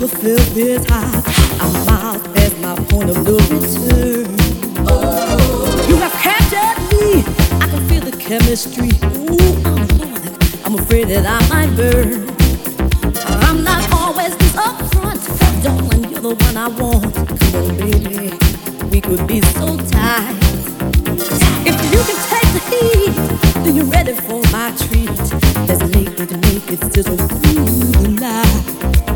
overfilled with eyes. I'm out at my point of no return. You have captured me. I can feel the chemistry. Ooh, I'm afraid that I might burn. I'm not always this upfront. Darling, you're the one I want. Come on, baby. We could be so tight. If you can take the heat, then you're ready for my treat. Let's make it, make it sizzle through the night.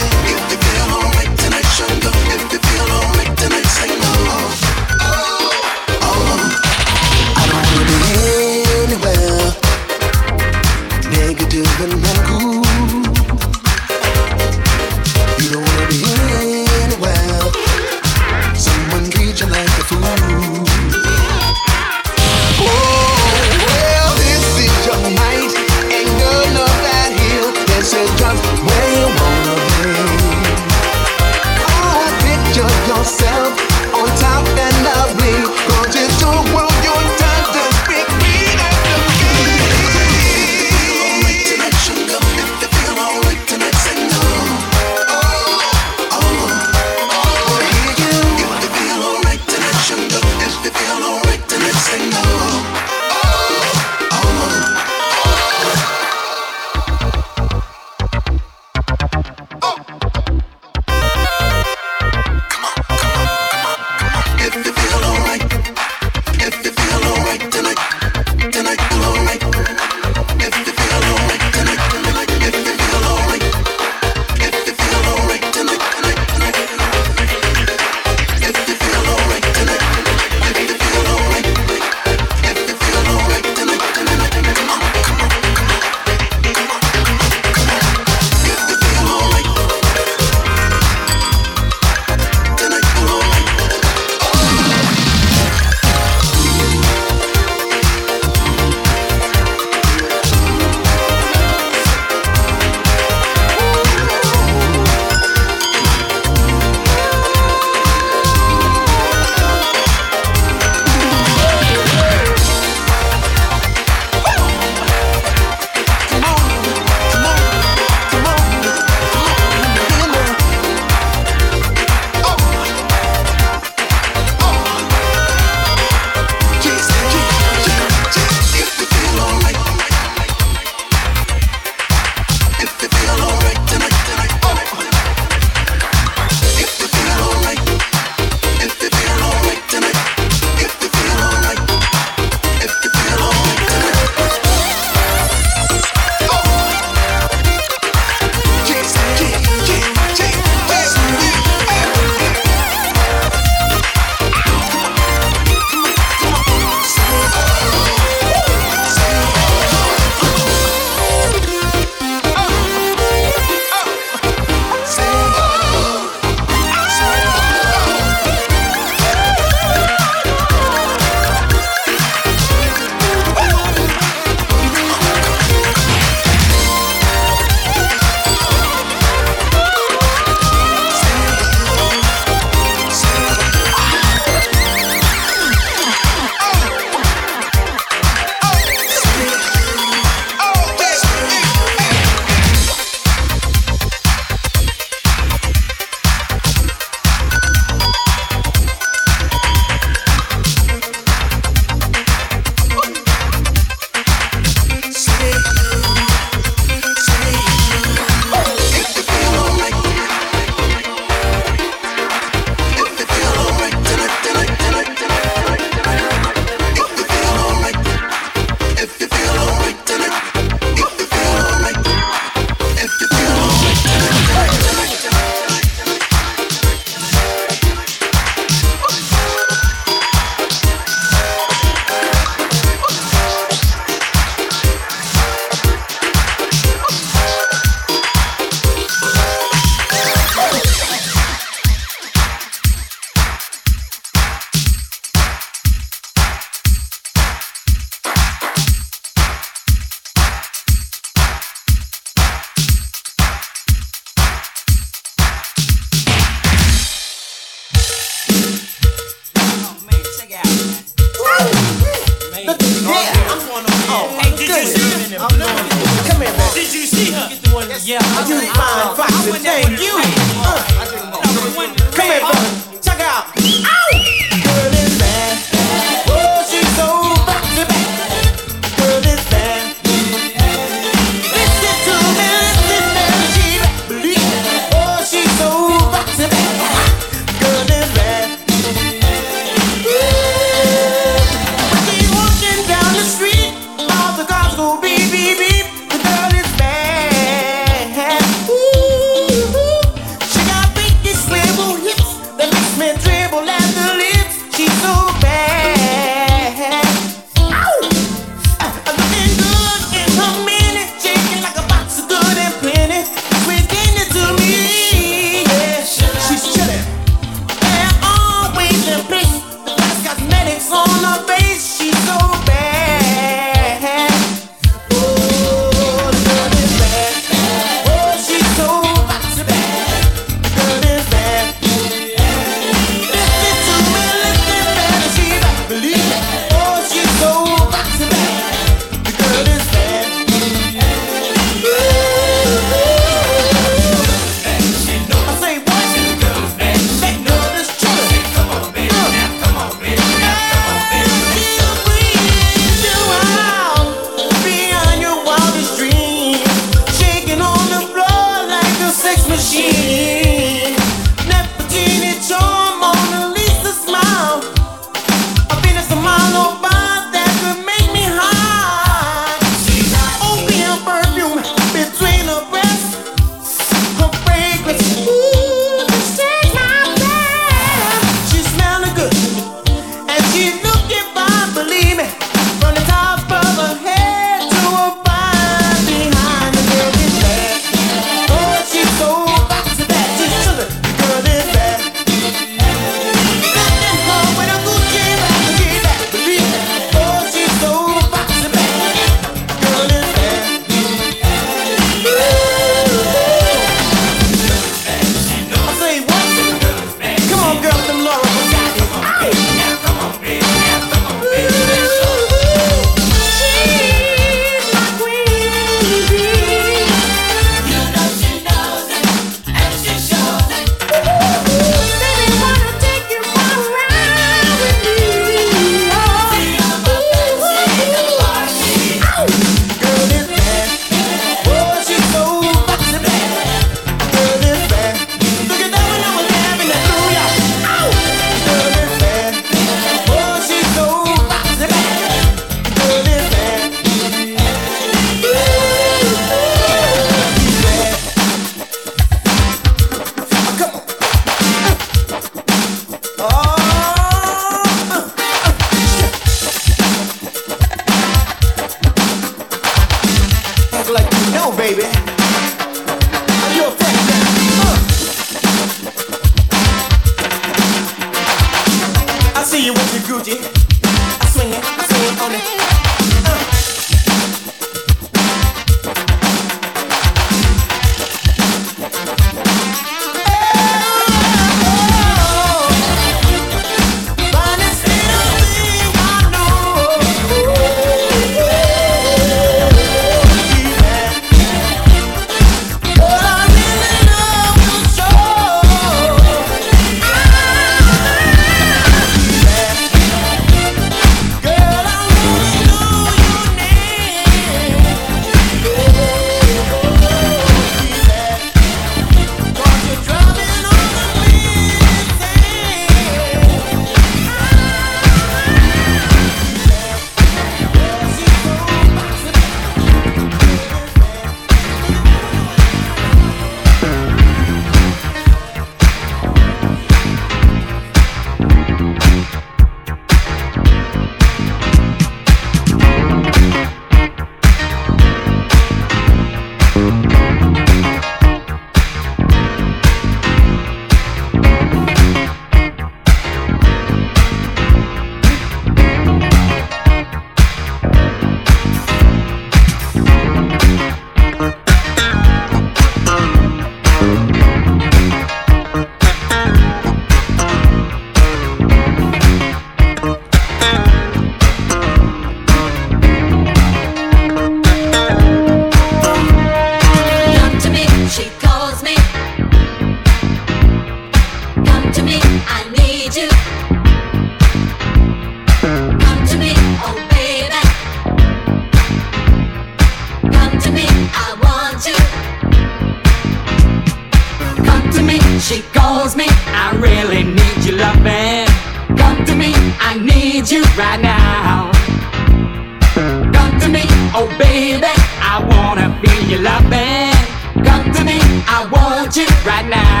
You right now.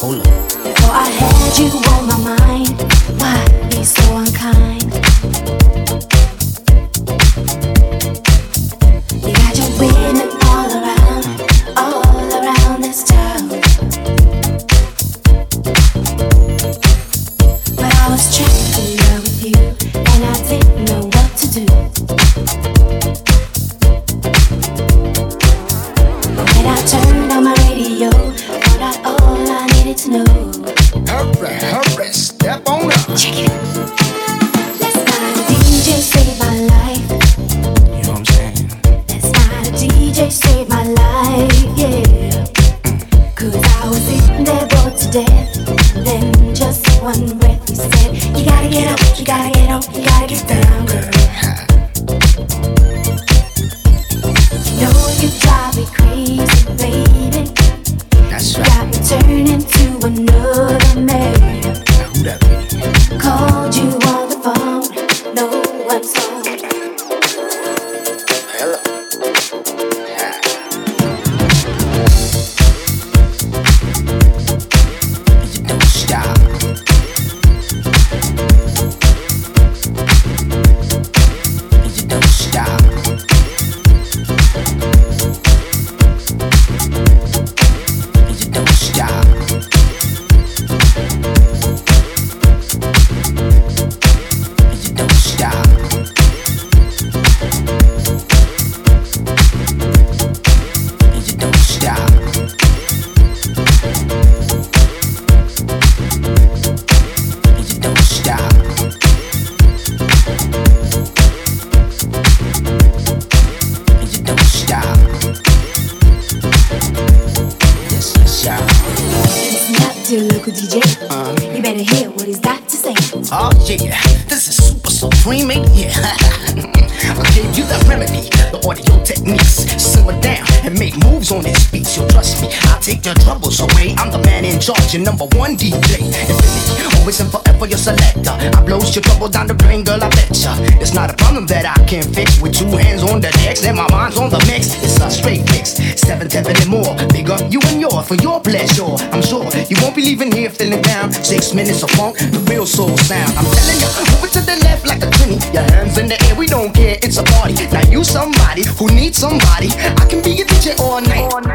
Hold up. Before I had you on my mind, why be so DJ. Uh, uh-huh. you better hear what he's got to say. Oh yeah, this is super supreme, ain't yeah. I gave you the remedy, the audio techniques. Simmer down and make moves on this beat. So trust me, your troubles away. I'm the man in charge, your number one DJ. Infinity, always and forever your selector. I blows your trouble down the drain, girl, I betcha. It's not a problem that I can't fix with two hands on the decks and my mind's on the mix. It's a straight fix, seven, seven, and more. Big up you and yours for your pleasure. I'm sure you won't be leaving here feeling down. Six minutes of funk, the real soul sound. I'm telling you, move it to the left like a twenty. Your hands in the air, we don't care, it's a party. Now you somebody who needs somebody. I can be your DJ. All night, all night.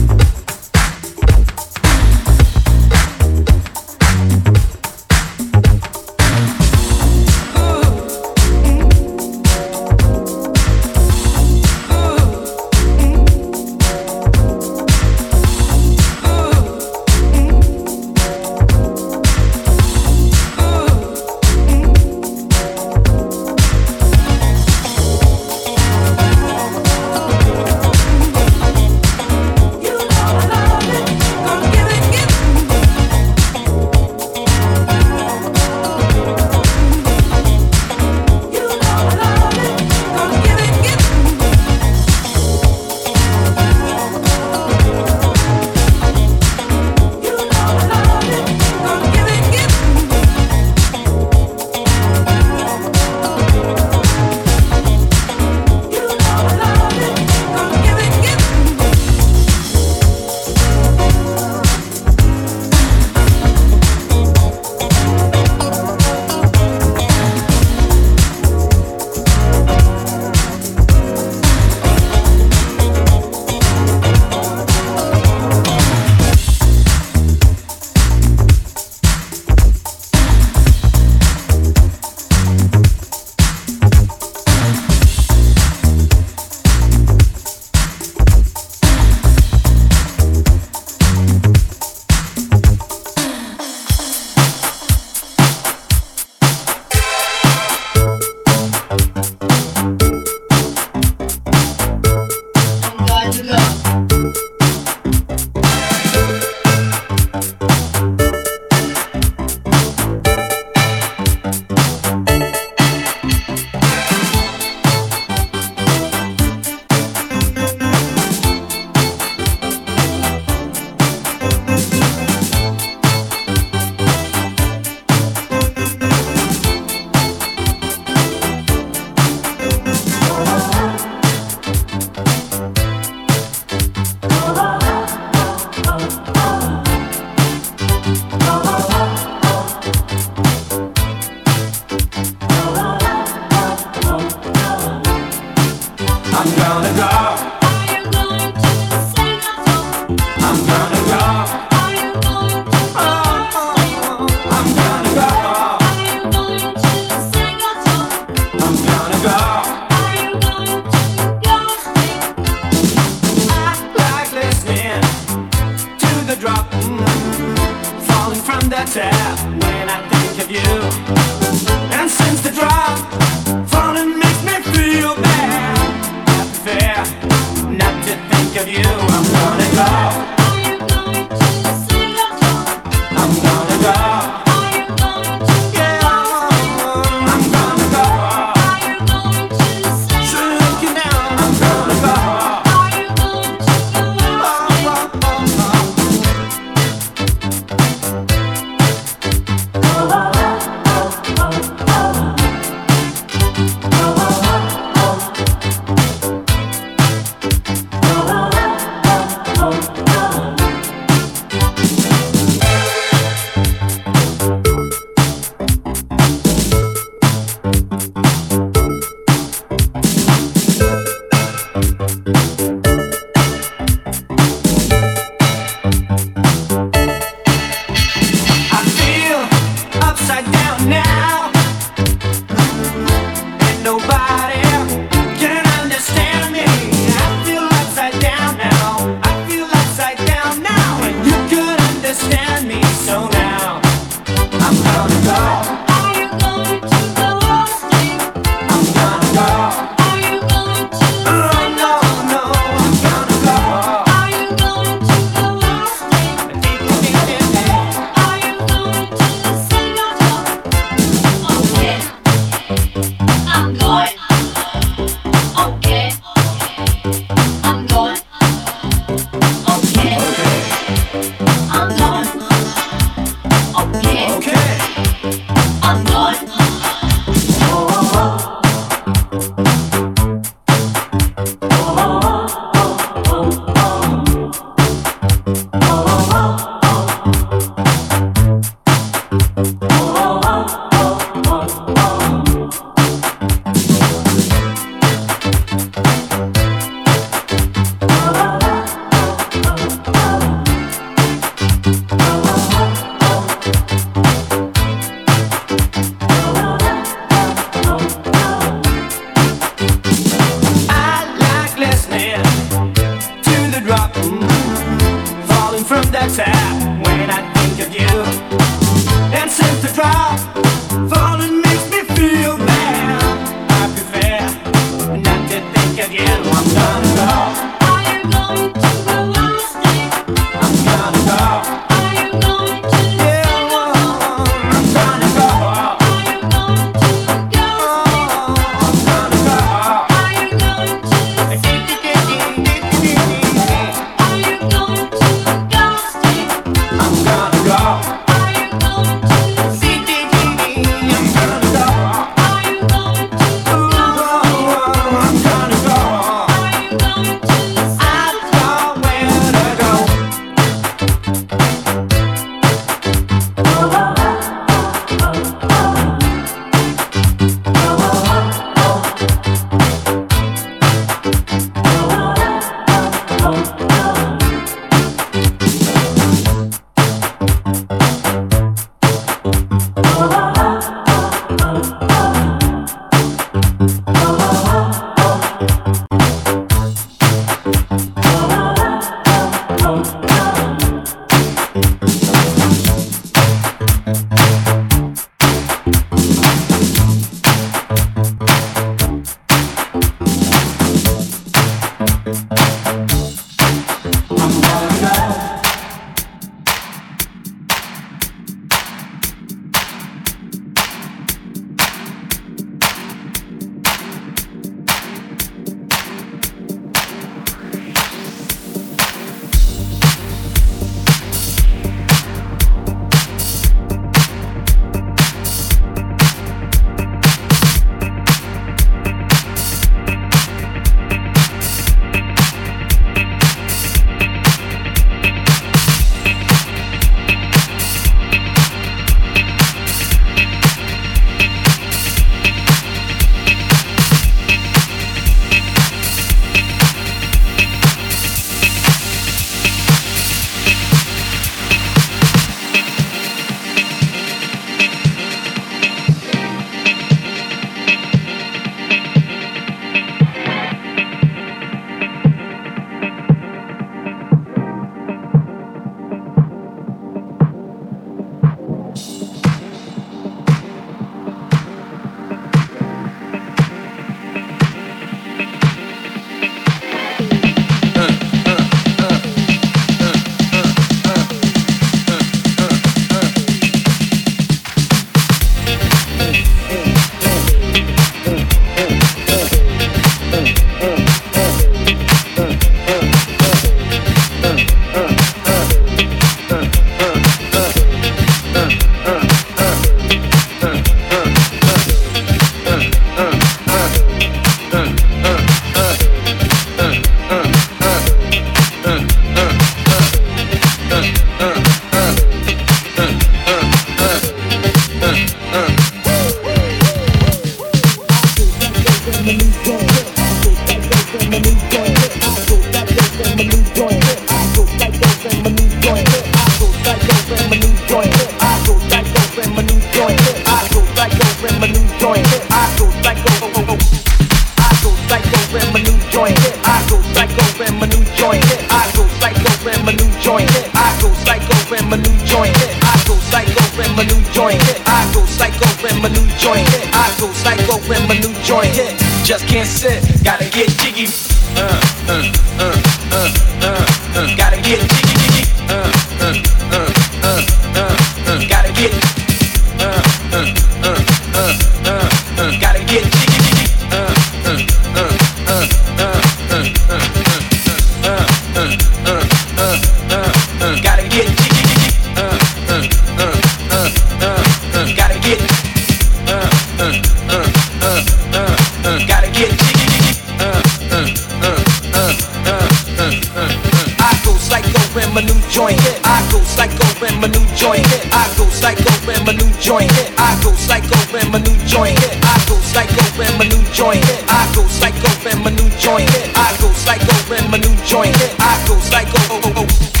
Psycho when my new joint hit. I go psycho when my new joint hit. I go psycho when my new joint hit. I go psycho when my new joint hit. I go psycho when my new joint hit. I go psycho. Oh, oh, oh.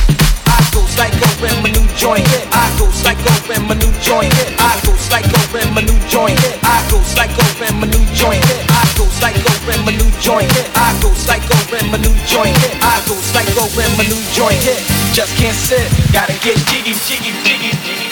Go psycho when my new joint hit. I go psycho when my new joint hit. I go psycho when my new joint hit. I go psycho when my new joint hit. I go psycho when my new joint hit. I go psycho when my new joint hit. I go psycho when my new joint hit. Just can't sit, gotta get jiggy, jiggy, jiggy, jiggy.